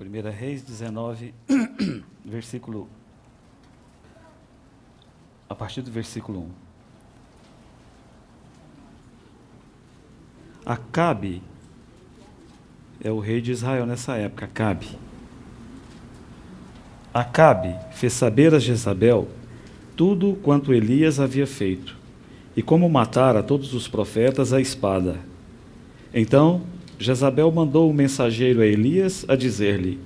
1 Reis 19, versículo. A partir do versículo 1. Acabe é o rei de Israel nessa época, Acabe. Acabe fez saber a Jezabel tudo quanto Elias havia feito, e como matara todos os profetas à espada. Então Jezabel mandou o um mensageiro a Elias a dizer-lhe: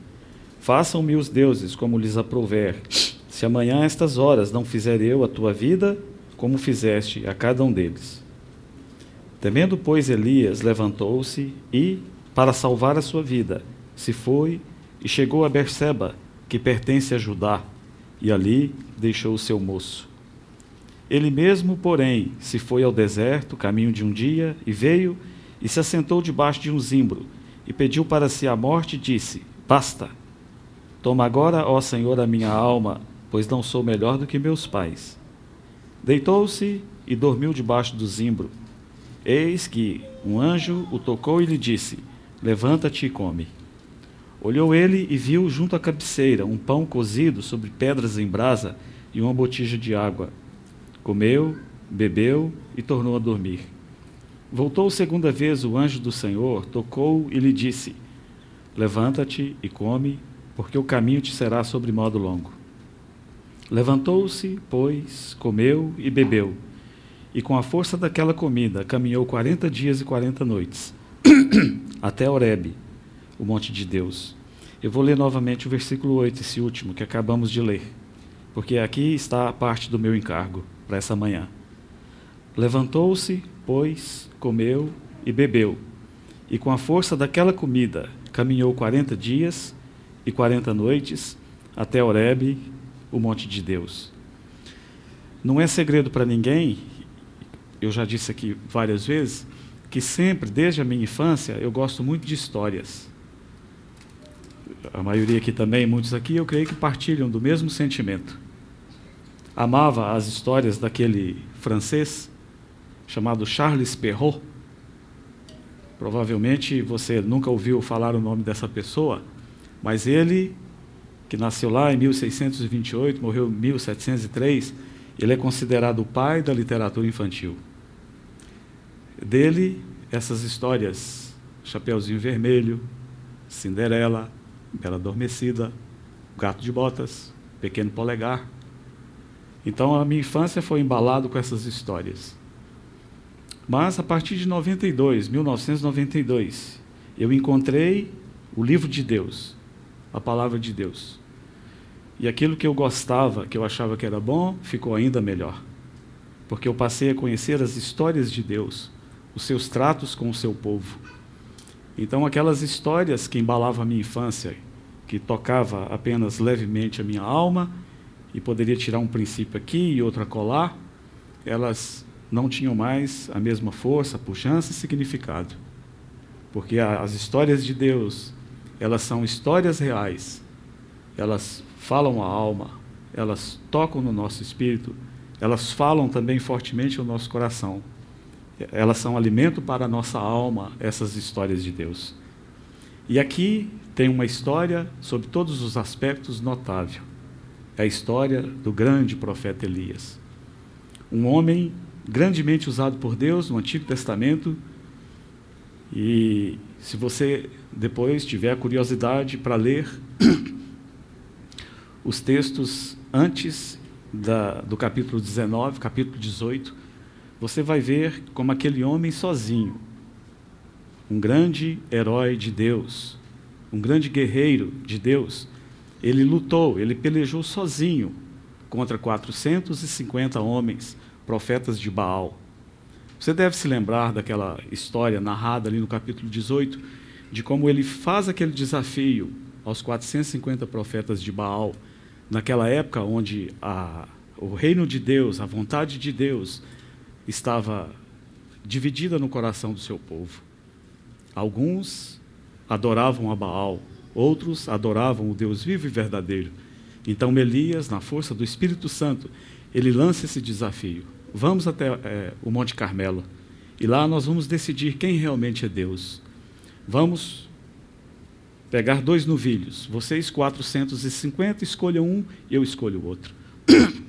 Façam-me os deuses como lhes aprouver, se amanhã a estas horas não fizer eu a tua vida, como fizeste a cada um deles. Temendo, pois, Elias levantou-se e, para salvar a sua vida, se foi e chegou a Berseba, que pertence a Judá, e ali deixou o seu moço. Ele mesmo, porém, se foi ao deserto, caminho de um dia, e veio e se assentou debaixo de um zimbro, e pediu para si a morte, e disse: Basta. Toma agora, ó Senhor, a minha alma, pois não sou melhor do que meus pais. Deitou-se e dormiu debaixo do zimbro. Eis que um anjo o tocou e lhe disse: Levanta-te e come. Olhou ele e viu junto à cabeceira um pão cozido sobre pedras em brasa e uma botija de água. Comeu, bebeu e tornou a dormir. Voltou segunda vez o anjo do Senhor, tocou e lhe disse: Levanta-te e come, porque o caminho te será sobre modo longo. Levantou-se, pois, comeu e bebeu, e com a força daquela comida caminhou quarenta dias e quarenta noites, até Horebe, o monte de Deus. Eu vou ler novamente o versículo 8, esse último que acabamos de ler, porque aqui está a parte do meu encargo para essa manhã. Levantou-se, pois, comeu e bebeu, e com a força daquela comida caminhou quarenta dias e quarenta noites até Horebe, o monte de Deus. Não é segredo para ninguém, eu já disse aqui várias vezes, que sempre, desde a minha infância, eu gosto muito de histórias. A maioria aqui também, muitos aqui, eu creio que partilham do mesmo sentimento. Amava as histórias daquele francês chamado Charles Perrault. Provavelmente você nunca ouviu falar o nome dessa pessoa, mas ele, que nasceu lá em 1628, morreu em 1703, ele é considerado o pai da literatura infantil. Dele, essas histórias, Chapeuzinho Vermelho, Cinderela, Bela Adormecida, Gato de Botas, Pequeno Polegar. Então a minha infância foi embalado com essas histórias. Mas a partir de 92, 1992, eu encontrei o livro de Deus, a palavra de Deus. E aquilo que eu gostava, que eu achava que era bom, ficou ainda melhor. Porque eu passei a conhecer as histórias de Deus, os seus tratos com o seu povo. Então, aquelas histórias que embalavam a minha infância, que tocava apenas levemente a minha alma e poderia tirar um princípio aqui e outro acolá, elas não tinham mais a mesma força, pujança e significado. Porque as histórias de Deus, elas são histórias reais. Elas falam a alma, elas tocam no nosso espírito, elas falam também fortemente ao nosso coração. Elas são alimento para a nossa alma, essas histórias de Deus. E aqui tem uma história sobre todos os aspectos notável. É a história do grande profeta Elias. Um homem grandemente usado por Deus no Antigo Testamento. E se você depois tiver curiosidade para ler os textos antes da, do capítulo 19, capítulo 18, você vai ver como aquele homem sozinho, um grande herói de Deus, um grande guerreiro de Deus, ele lutou, ele pelejou sozinho contra 450 homens profetas de Baal. Você deve se lembrar daquela história narrada ali no capítulo 18, de como ele faz aquele desafio aos 450 profetas de Baal, naquela época onde a, o reino de Deus, a vontade de Deus, estava dividida no coração do seu povo. Alguns adoravam a Baal, outros adoravam o Deus vivo e verdadeiro. Então Elias, na força do Espírito Santo, ele lança esse desafio. Vamos até é, o Monte Carmelo e lá nós vamos decidir quem realmente é Deus. Vamos pegar dois novilhos, vocês 450, escolham um, eu escolho o outro.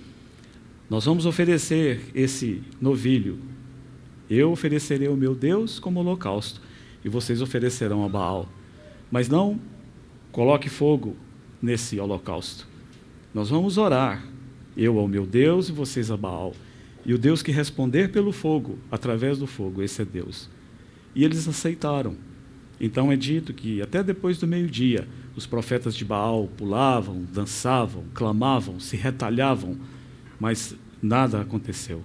Nós vamos oferecer esse novilho. Eu oferecerei ao meu Deus como holocausto, e vocês oferecerão a Baal. Mas não coloque fogo nesse holocausto. Nós vamos orar, eu ao meu Deus e vocês a Baal. E o Deus que responder pelo fogo, através do fogo, esse é Deus. E eles aceitaram. Então é dito que até depois do meio-dia, os profetas de Baal pulavam, dançavam, clamavam, se retalhavam, mas nada aconteceu.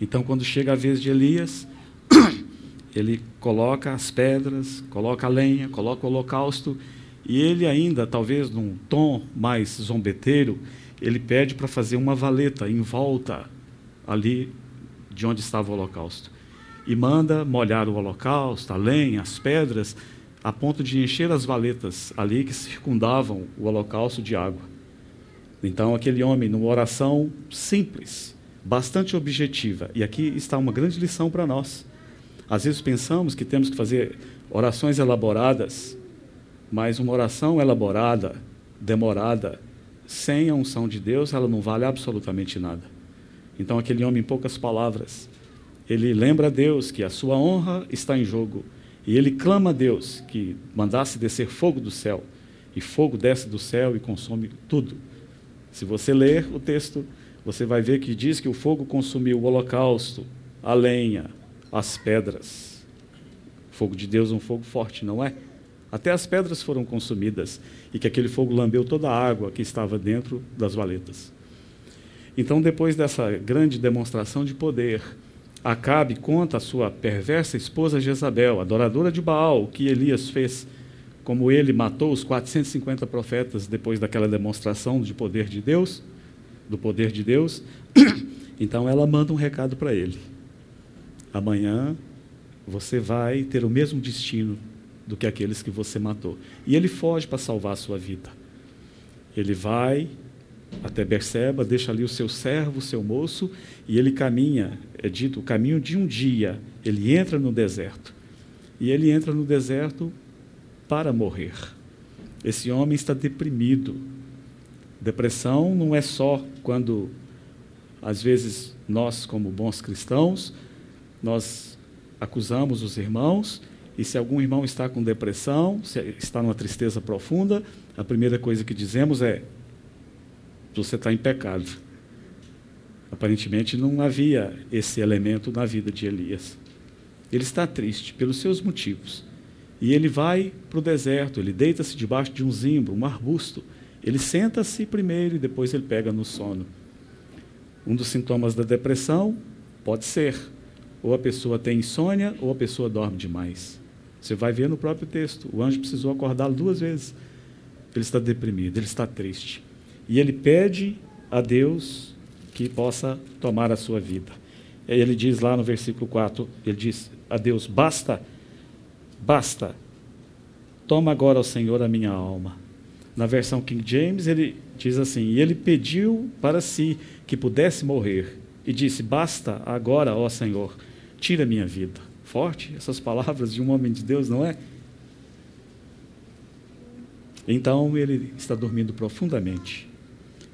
Então, quando chega a vez de Elias, ele coloca as pedras, coloca a lenha, coloca o holocausto, e ele ainda, talvez num tom mais zombeteiro, ele pede para fazer uma valeta em volta ali de onde estava o holocausto. E manda molhar o holocausto, a lenha, as pedras, a ponto de encher as valetas ali que circundavam o holocausto de água. Então, aquele homem, numa oração simples, bastante objetiva, e aqui está uma grande lição para nós. Às vezes pensamos que temos que fazer orações elaboradas, mas uma oração elaborada, demorada, sem a unção de Deus, ela não vale absolutamente nada. Então, aquele homem, em poucas palavras, ele lembra a Deus que a sua honra está em jogo. E ele clama a Deus que mandasse descer fogo do céu. E fogo desce do céu e consome tudo. Se você ler o texto, você vai ver que diz que o fogo consumiu o holocausto, a lenha, as pedras. Fogo de Deus é um fogo forte, não é? Até as pedras foram consumidas e que aquele fogo lambeu toda a água que estava dentro das valetas. Então, depois dessa grande demonstração de poder, Acabe conta a sua perversa esposa Jezabel, adoradora de Baal, que Elias fez, como ele matou os 450 profetas depois daquela demonstração de poder de Deus, do poder de Deus. Então ela manda um recado para ele. Amanhã você vai ter o mesmo destino do que aqueles que você matou. E ele foge para salvar a sua vida. Ele vai até Berseba, deixa ali o seu servo, o seu moço, e ele caminha, é dito, o caminho de um dia. Ele entra no deserto. E ele entra no deserto para morrer. Esse homem está deprimido. Depressão não é só quando, às vezes, nós, como bons cristãos, nós acusamos os irmãos, e se algum irmão está com depressão, está numa tristeza profunda, a primeira coisa que dizemos é: você está em pecado. Aparentemente não havia esse elemento na vida de Elias. Ele está triste pelos seus motivos. E ele vai para o deserto, ele deita-se debaixo de um zimbro, um arbusto. Ele senta-se primeiro e depois ele pega no sono. Um dos sintomas da depressão pode ser ou a pessoa tem insônia ou a pessoa dorme demais. Você vai ver no próprio texto. O anjo precisou acordá-lo duas vezes. Ele está deprimido, ele está triste. E ele pede a Deus que possa tomar a sua vida. Ele diz lá no versículo 4, ele diz a Deus, basta, basta, toma agora ao Senhor a minha alma. Na versão King James, ele diz assim, e ele pediu para si que pudesse morrer, e disse, basta agora, ó Senhor, tira minha vida. Forte essas palavras de um homem de Deus, não é? Então ele está dormindo profundamente.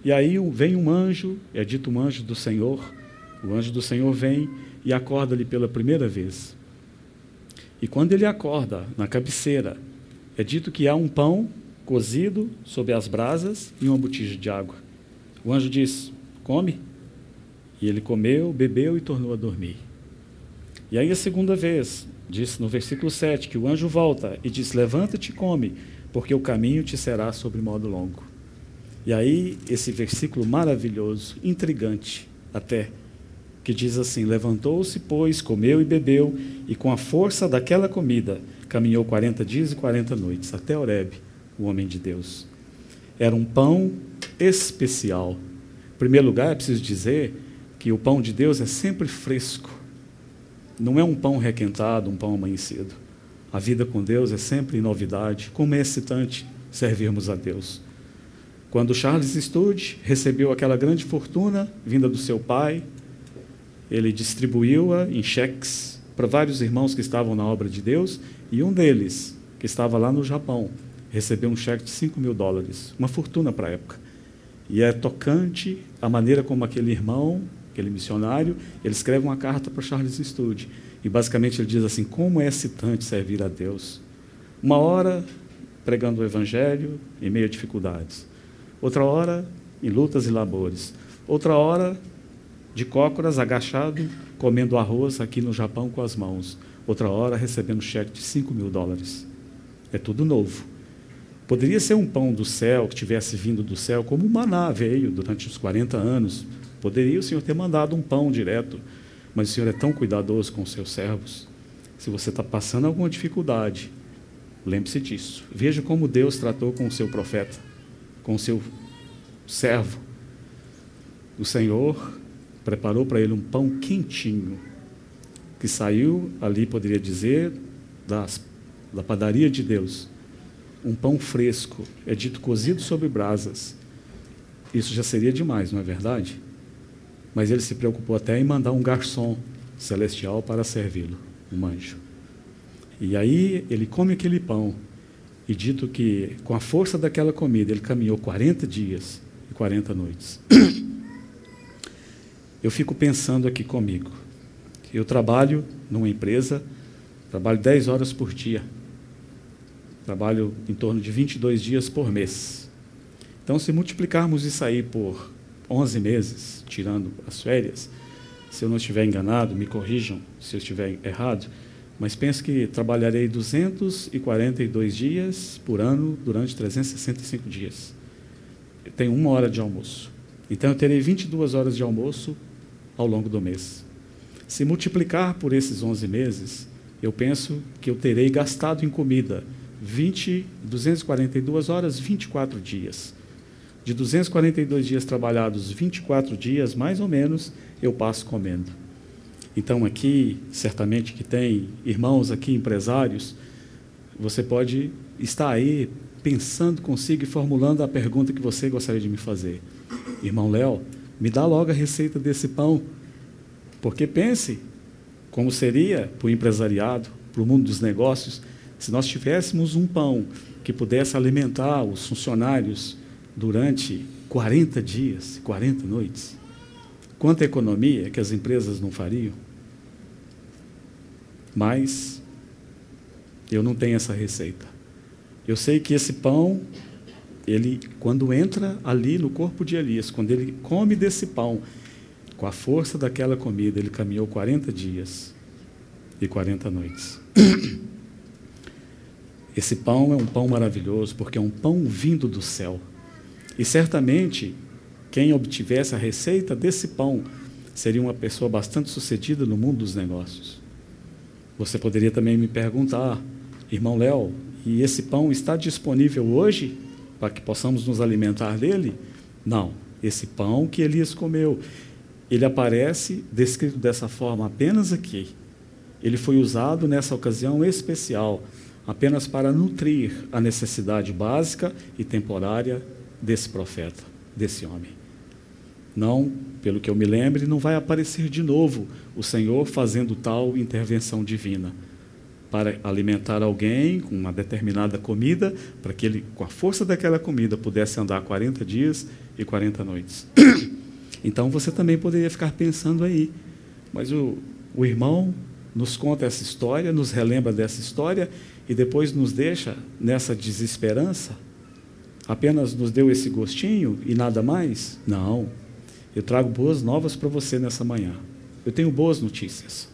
E aí vem um anjo, é dito um anjo do Senhor, o anjo do Senhor vem e acorda-lhe pela primeira vez. E quando ele acorda na cabeceira, é dito que há um pão cozido sob as brasas e uma botija de água. O anjo diz: Come. E ele comeu, bebeu e tornou a dormir. E aí a segunda vez, diz no versículo 7, que o anjo volta e diz: Levanta-te e come, porque o caminho te será sobre modo longo. E aí, esse versículo maravilhoso, intrigante até, que diz assim: Levantou-se, pois, comeu e bebeu, e com a força daquela comida caminhou 40 dias e 40 noites, até Horebe, o homem de Deus. Era um pão especial. Em primeiro lugar, é preciso dizer que o pão de Deus é sempre fresco. Não é um pão requentado, um pão amanhecido. A vida com Deus é sempre novidade. Como é excitante servirmos a Deus. Quando Charles Studd recebeu aquela grande fortuna vinda do seu pai, ele distribuiu-a em cheques para vários irmãos que estavam na obra de Deus, e um deles, que estava lá no Japão, recebeu um cheque de 5 mil dólares, uma fortuna para a época. E é tocante a maneira como aquele irmão, aquele missionário, ele escreve uma carta para Charles Studd. E basicamente ele diz assim: como é excitante servir a Deus. Uma hora pregando o Evangelho em meio a dificuldades, outra hora em lutas e labores, outra hora de cócoras, agachado, comendo arroz aqui no Japão com as mãos, outra hora recebendo cheque de 5 mil dólares. É tudo novo. Poderia ser um pão do céu que tivesse vindo do céu, como o maná veio durante os 40 anos. Poderia o Senhor ter mandado um pão direto, mas o Senhor é tão cuidadoso com os seus servos. Se você está passando alguma dificuldade, lembre-se disso. Veja como Deus tratou com o seu profeta, com o seu servo. O Senhor preparou para ele um pão quentinho, que saiu ali, poderia dizer, das, da padaria de Deus um pão fresco, é dito cozido sobre brasas. Isso já seria demais, não é verdade? Mas ele se preocupou até em mandar um garçom celestial para servi-lo, um anjo. E aí ele come aquele pão, e dito que com a força daquela comida ele caminhou 40 dias e 40 noites. Eu fico pensando aqui comigo. Eu trabalho numa empresa, trabalho 10 horas por dia. Trabalho em torno de 22 dias por mês. Então, se multiplicarmos isso aí por 11 meses, tirando as férias, se eu não estiver enganado, me corrijam se eu estiver errado, mas penso que trabalharei 242 dias por ano durante 365 dias. Eu tenho uma hora de almoço. Então, eu terei 22 horas de almoço ao longo do mês. Se multiplicar por esses 11 meses, eu penso que eu terei gastado em comida 20, 242 horas, 24 dias. De 242 dias trabalhados, 24 dias, mais ou menos, eu passo comendo. Então, aqui, certamente que tem irmãos aqui, empresários, você pode estar aí pensando consigo e formulando a pergunta que você gostaria de me fazer. Irmão Léo, me dá logo a receita desse pão. Porque pense como seria para o empresariado, para o mundo dos negócios, se nós tivéssemos um pão que pudesse alimentar os funcionários durante 40 dias, 40 noites, quanta economia que as empresas não fariam? Mas eu não tenho essa receita. Eu sei que esse pão, ele quando entra ali no corpo de Elias, quando ele come desse pão, com a força daquela comida, ele caminhou 40 dias e 40 noites. Esse pão é um pão maravilhoso, porque é um pão vindo do céu. E certamente, quem obtivesse a receita desse pão seria uma pessoa bastante sucedida no mundo dos negócios. Você poderia também me perguntar, irmão Léo, e esse pão está disponível hoje para que possamos nos alimentar dele? Não. Esse pão que Elias comeu, ele aparece descrito dessa forma apenas aqui. Ele foi usado nessa ocasião especial apenas para nutrir a necessidade básica e temporária desse profeta, desse homem. Não, pelo que eu me lembre, não vai aparecer de novo o Senhor fazendo tal intervenção divina para alimentar alguém com uma determinada comida, para que ele, com a força daquela comida, pudesse andar 40 dias e 40 noites. Então você também poderia ficar pensando aí, mas o, o irmão nos conta essa história, nos relembra dessa história e depois nos deixa nessa desesperança? Apenas nos deu esse gostinho e nada mais? Não. Eu trago boas novas para você nessa manhã. Eu tenho boas notícias.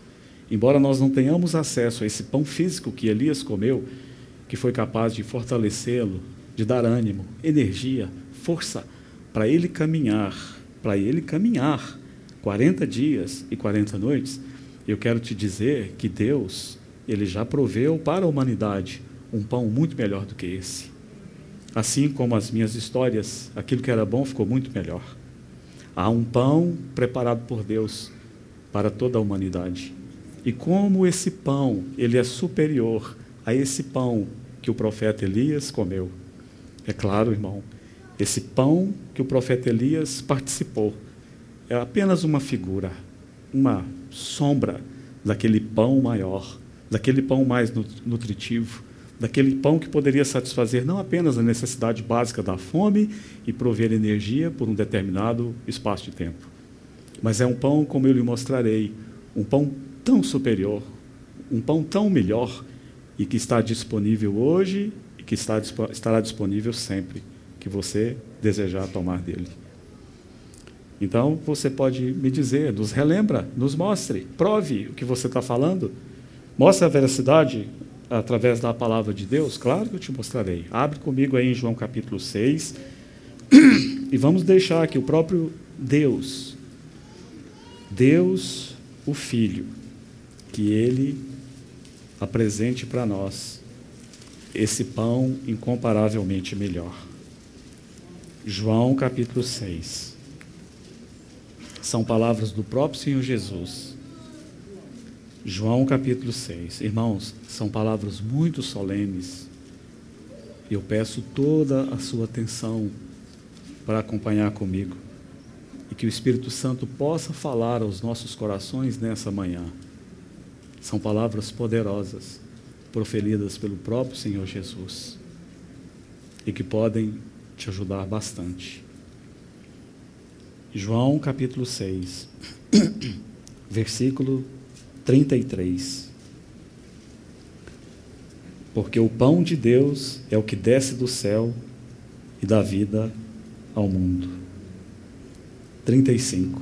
Embora nós não tenhamos acesso a esse pão físico que Elias comeu, que foi capaz de fortalecê-lo, de dar ânimo, energia, força para ele caminhar, para ele caminhar 40 dias e 40 noites, eu quero te dizer que Deus ele já proveu para a humanidade um pão muito melhor do que esse. Assim como as minhas histórias, aquilo que era bom ficou muito melhor. Há um pão preparado por Deus para toda a humanidade. E como esse pão, ele é superior a esse pão que o profeta Elias comeu. É claro, irmão, esse pão que o profeta Elias participou é apenas uma figura, uma sombra daquele pão maior daquele pão mais nutritivo, daquele pão que poderia satisfazer não apenas a necessidade básica da fome e prover energia por um determinado espaço de tempo, mas é um pão, como eu lhe mostrarei, um pão tão superior, um pão tão melhor e que está disponível hoje e que está, estará disponível sempre que você desejar tomar dele. Então, você pode me dizer, nos relembra, nos mostre, prove o que você está falando, mostre a veracidade através da palavra de Deus. Claro que eu te mostrarei. Abre comigo aí em João capítulo 6 e vamos deixar que o próprio Deus, Deus, o Filho, que ele apresente para nós esse pão incomparavelmente melhor. João capítulo 6 são palavras do próprio Senhor Jesus. João capítulo 6. Irmãos, são palavras muito solenes. Eu peço toda a sua atenção para acompanhar comigo e que o Espírito Santo possa falar aos nossos corações nessa manhã. São palavras poderosas, proferidas pelo próprio Senhor Jesus e que podem te ajudar bastante. João capítulo 6, versículo 33. Porque o pão de Deus é o que desce do céu e dá vida ao mundo. 35.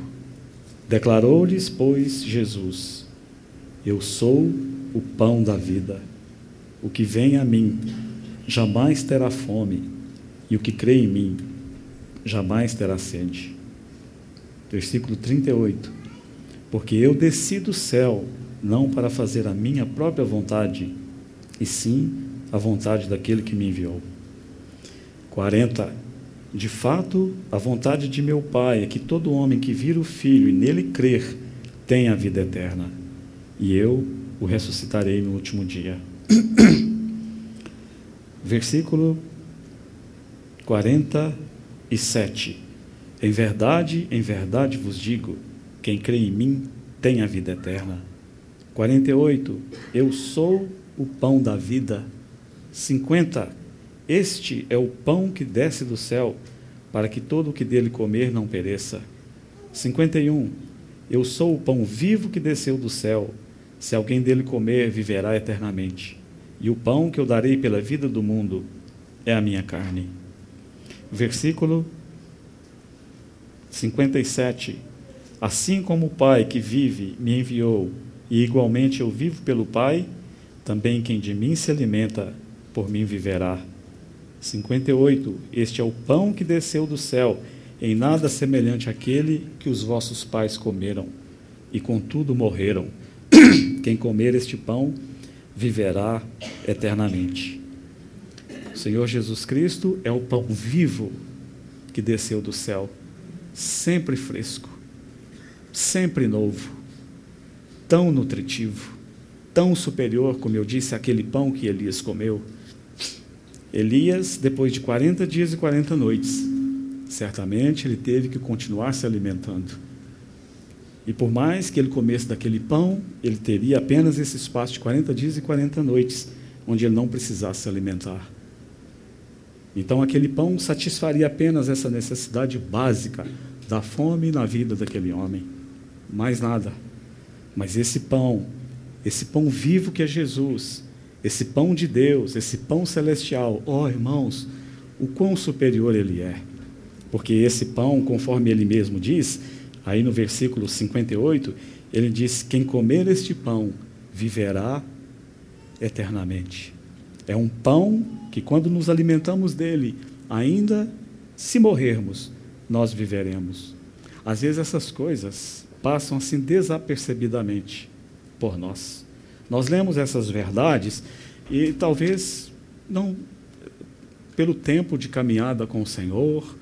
Declarou-lhes, pois, Jesus: Eu sou o pão da vida. O que vem a mim jamais terá fome, e o que crê em mim jamais terá sede versículo 38. Porque eu desci do céu não para fazer a minha própria vontade, e sim a vontade daquele que me enviou. 40. De fato, a vontade de meu Pai é que todo homem que vira o Filho e nele crer tenha a vida eterna, e eu o ressuscitarei no último dia. Versículo 47. Em verdade, em verdade vos digo: quem crê em mim tem a vida eterna. 48. Eu sou o pão da vida. 50. Este é o pão que desce do céu, para que todo o que dele comer não pereça. 51. Eu sou o pão vivo que desceu do céu. Se alguém dele comer, viverá eternamente. E o pão que eu darei pela vida do mundo é a minha carne. Versículo 57. Assim como o Pai que vive me enviou, e igualmente eu vivo pelo Pai, também quem de mim se alimenta, por mim viverá. 58. Este é o pão que desceu do céu, em nada semelhante àquele que os vossos pais comeram, e contudo morreram. Quem comer este pão viverá eternamente. O Senhor Jesus Cristo é o pão vivo que desceu do céu sempre fresco, sempre novo, tão nutritivo, tão superior, como eu disse, àquele pão que Elias comeu. Elias, depois de 40 dias e 40 noites, certamente ele teve que continuar se alimentando. E por mais que ele comesse daquele pão, ele teria apenas esse espaço de 40 dias e 40 noites, onde ele não precisasse se alimentar. Então, aquele pão satisfaria apenas essa necessidade básica da fome na vida daquele homem. Mais nada. Mas esse pão, esse pão vivo que é Jesus, esse pão de Deus, esse pão celestial, ó oh, irmãos, o quão superior ele é. Porque esse pão, conforme ele mesmo diz, aí no versículo 58, ele diz: Quem comer este pão viverá eternamente. É um pão que, quando nos alimentamos dele, ainda se morrermos, nós viveremos. Às vezes essas coisas passam assim desapercebidamente por nós. Nós lemos essas verdades e talvez não pelo tempo de caminhada com o Senhor,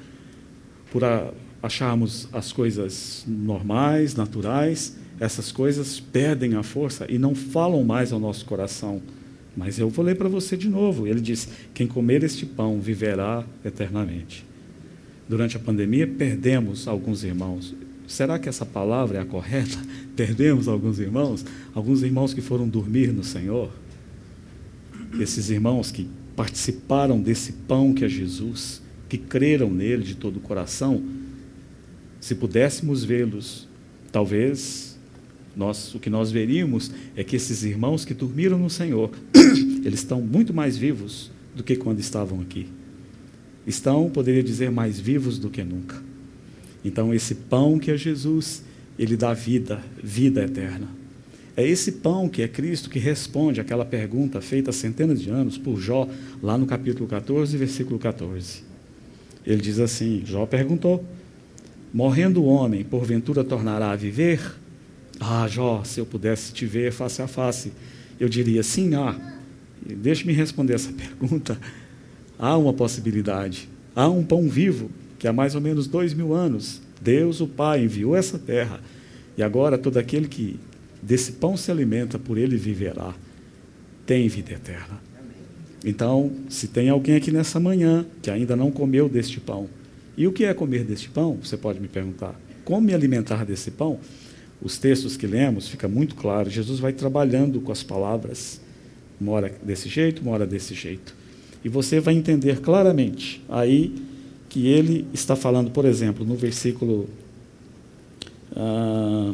por a, acharmos as coisas normais, naturais, essas coisas perdem a força e não falam mais ao nosso coração. Mas eu vou ler para você de novo. Ele diz: Quem comer este pão viverá eternamente. Durante a pandemia, perdemos alguns irmãos. Será que essa palavra é a correta? Perdemos alguns irmãos? Alguns irmãos que foram dormir no Senhor? esses irmãos que participaram desse pão que é Jesus, que creram nele de todo o coração, se pudéssemos vê-los, talvez nós, o que nós veríamos é que esses irmãos que dormiram no Senhor, eles estão muito mais vivos do que quando estavam aqui. Estão, poderia dizer, mais vivos do que nunca. Então, esse pão que é Jesus, ele dá vida, vida eterna. É esse pão que é Cristo que responde aquela pergunta feita há centenas de anos por Jó, lá no capítulo 14, versículo 14. Ele diz assim: Jó perguntou: Morrendo o homem, porventura tornará a viver? Ah, Jó, se eu pudesse te ver face a face, eu diria sim. Ah, Deixe-me responder essa pergunta. Há uma possibilidade. Há um pão vivo que há mais ou menos dois mil anos Deus, o Pai, enviou essa terra. E agora todo aquele que desse pão se alimenta, por ele viverá. Tem vida eterna. Então, se tem alguém aqui nessa manhã que ainda não comeu deste pão, e o que é comer deste pão? Você pode me perguntar. Como me alimentar desse pão? Os textos que lemos fica muito claro. Jesus vai trabalhando com as palavras, uma hora desse jeito, uma hora desse jeito. E você vai entender claramente aí que ele está falando, por exemplo, no versículo. Ah,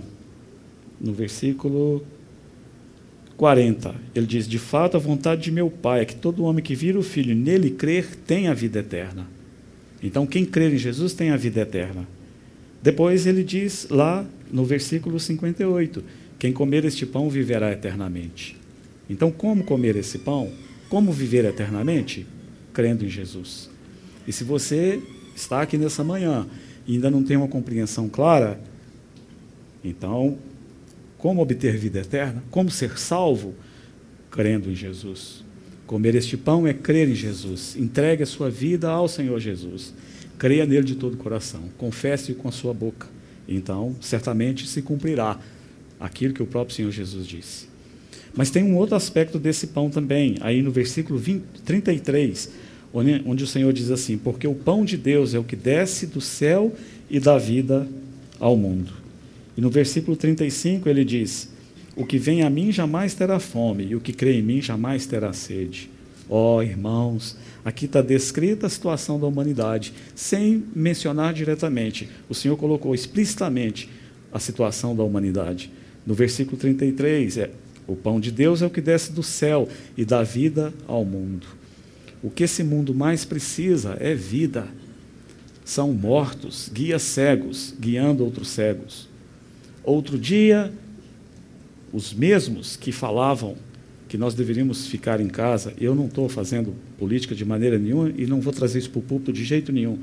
no versículo 40, ele diz: De fato, a vontade de meu Pai é que todo homem que vira o Filho nele crer tenha a vida eterna. Então, quem crer em Jesus tem a vida eterna. Depois ele diz lá no versículo 58: Quem comer este pão viverá eternamente. Então, como comer esse pão? Como viver eternamente? Crendo em Jesus. E se você está aqui nessa manhã e ainda não tem uma compreensão clara, então como obter vida eterna? Como ser salvo? Crendo em Jesus. Comer este pão é crer em Jesus. Entregue a sua vida ao Senhor Jesus. Creia nele de todo o coração. Confesse com a sua boca. Então, certamente se cumprirá aquilo que o próprio Senhor Jesus disse. Mas tem um outro aspecto desse pão também, aí no versículo 20, 33, onde, onde o Senhor diz assim: Porque o pão de Deus é o que desce do céu e dá vida ao mundo. E no versículo 35 ele diz: O que vem a mim jamais terá fome, e o que crê em mim jamais terá sede. Ó oh, irmãos, aqui está descrita a situação da humanidade, sem mencionar diretamente. O Senhor colocou explicitamente a situação da humanidade. No versículo 33, é: O pão de Deus é o que desce do céu e dá vida ao mundo. O que esse mundo mais precisa é vida. São mortos, guias cegos, guiando outros cegos. Outro dia, os mesmos que falavam que nós deveríamos ficar em casa, eu não estou fazendo política de maneira nenhuma e não vou trazer isso para o púlpito de jeito nenhum.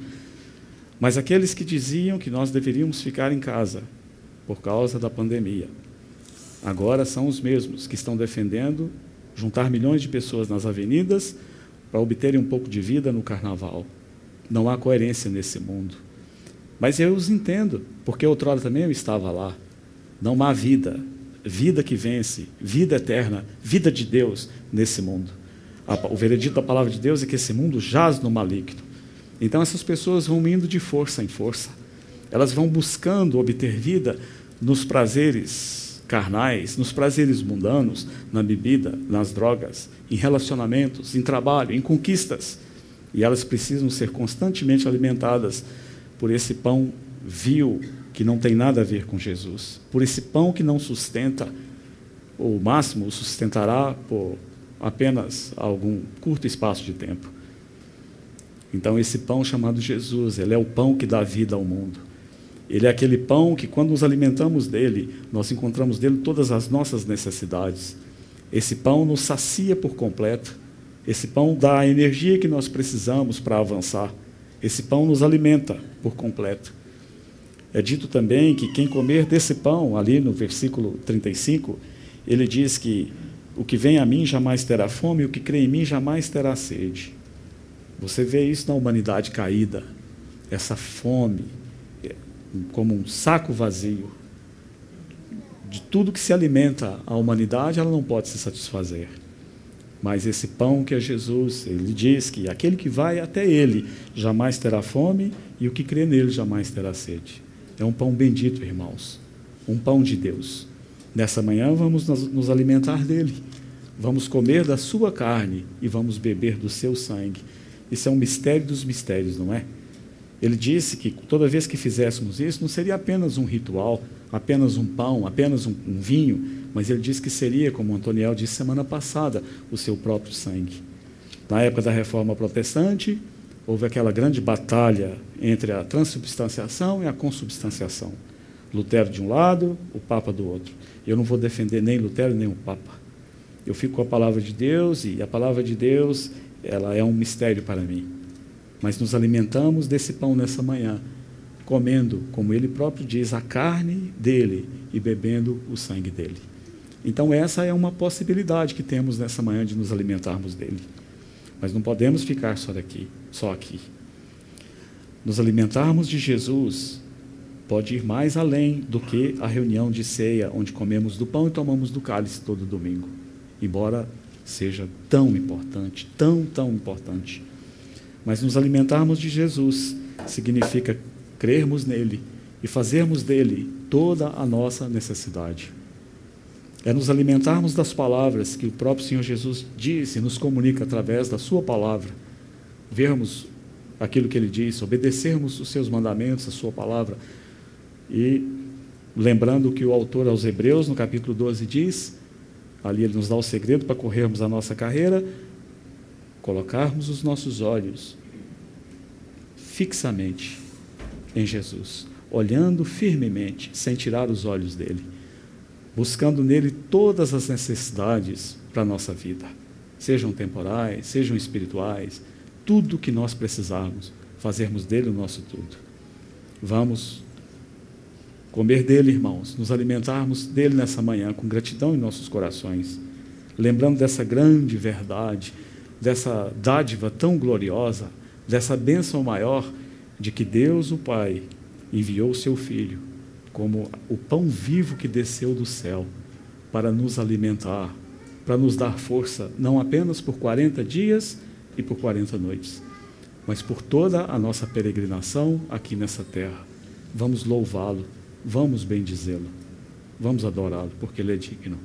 Mas aqueles que diziam que nós deveríamos ficar em casa por causa da pandemia, agora são os mesmos que estão defendendo juntar milhões de pessoas nas avenidas para obterem um pouco de vida no carnaval. Não há coerência nesse mundo. Mas eu os entendo, porque outrora também eu estava lá. Não há vida, vida que vence, vida eterna, vida de Deus nesse mundo. O veredito da palavra de Deus é que esse mundo jaz no maligno. Então essas pessoas vão indo de força em força. Elas vão buscando obter vida nos prazeres carnais, nos prazeres mundanos, na bebida, nas drogas, em relacionamentos, em trabalho, em conquistas. E elas precisam ser constantemente alimentadas por esse pão vil que não tem nada a ver com Jesus. Por esse pão que não sustenta, ou o máximo sustentará por apenas algum curto espaço de tempo. Então, esse pão chamado Jesus, ele é o pão que dá vida ao mundo. Ele é aquele pão que, quando nos alimentamos dele, nós encontramos dele todas as nossas necessidades. Esse pão nos sacia por completo. Esse pão dá a energia que nós precisamos para avançar. Esse pão nos alimenta por completo. É dito também que quem comer desse pão, ali no versículo 35, ele diz que o que vem a mim jamais terá fome, e o que crê em mim jamais terá sede. Você vê isso na humanidade caída, essa fome, como um saco vazio. De tudo que se alimenta a humanidade, ela não pode se satisfazer. Mas esse pão que é Jesus, ele diz que aquele que vai até ele jamais terá fome, e o que crê nele jamais terá sede. É um pão bendito, irmãos. Um pão de Deus. Nessa manhã vamos nos alimentar dele. vamos comer da sua carne e vamos beber do seu sangue. Isso é um mistério dos mistérios, não é? Ele disse que toda vez que fizéssemos isso, não seria apenas um ritual, apenas um pão, apenas um, um vinho, mas ele disse que seria, como Antoniel disse semana passada, o seu próprio sangue. Na época da reforma protestante, houve aquela grande batalha entre a transubstanciação e a consubstanciação. Lutero de um lado, o Papa do outro. Eu não vou defender nem Lutero nem o Papa. Eu fico com a palavra de Deus e a palavra de Deus, ela é um mistério para mim mas nos alimentamos desse pão nessa manhã, comendo, como ele próprio diz, a carne dele e bebendo o sangue dele. Então, essa é uma possibilidade que temos nessa manhã de nos alimentarmos dele. Mas não podemos ficar só daqui, só aqui. Nos alimentarmos de Jesus pode ir mais além do que a reunião de ceia, onde comemos do pão e tomamos do cálice todo domingo. Embora seja tão importante, tão, tão importante. Mas nos alimentarmos de Jesus significa crermos nele e fazermos dele toda a nossa necessidade. É nos alimentarmos das palavras que o próprio Senhor Jesus disse e nos comunica através da Sua palavra, vermos aquilo que Ele disse, obedecermos os Seus mandamentos, a Sua palavra. E lembrando que o autor aos Hebreus, no capítulo 12, diz: ali ele nos dá o segredo para corrermos a nossa carreira, colocarmos os nossos olhos fixamente em Jesus, olhando firmemente, sem tirar os olhos dele, buscando nele todas as necessidades para a nossa vida, sejam temporais, sejam espirituais, tudo que nós precisarmos, fazermos dele o nosso tudo. Vamos comer dele, irmãos, nos alimentarmos dele nessa manhã com gratidão em nossos corações, lembrando dessa grande verdade dessa dádiva tão gloriosa, dessa bênção maior de que Deus, o Pai, enviou o seu Filho como o pão vivo que desceu do céu para nos alimentar, para nos dar força, não apenas por 40 dias e por 40 noites, mas por toda a nossa peregrinação aqui nessa terra. Vamos louvá-lo, vamos bendizê-lo, vamos adorá-lo, porque ele é digno.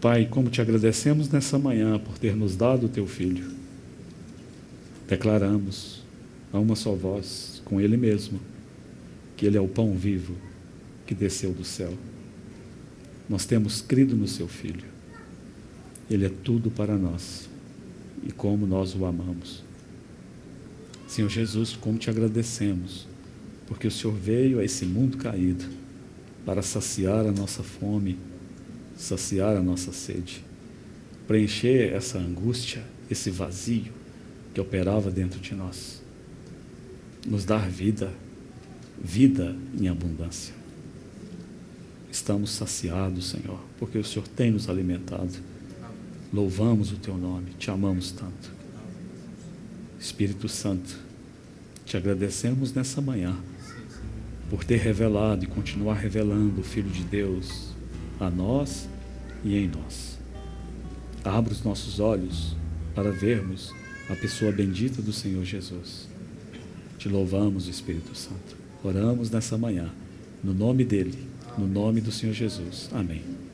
Pai, como te agradecemos nessa manhã por ter nos dado o teu filho. Declaramos a uma só voz, com ele mesmo, que ele é o pão vivo que desceu do céu. Nós temos crido no seu filho. Ele é tudo para nós e como nós o amamos. Senhor Jesus, como te agradecemos, porque o Senhor veio a esse mundo caído para saciar a nossa fome saciar a nossa sede, preencher essa angústia, esse vazio que operava dentro de nós, nos dar vida, vida em abundância. Estamos saciados, Senhor, porque o Senhor tem nos alimentado. Louvamos o teu nome, te amamos tanto. Espírito Santo, te agradecemos nessa manhã por ter revelado e continuar revelando o Filho de Deus a nós e em nós. Abra os nossos olhos para vermos a pessoa bendita do Senhor Jesus. Te louvamos, Espírito Santo. Oramos nessa manhã, no nome dele, no nome do Senhor Jesus. Amém.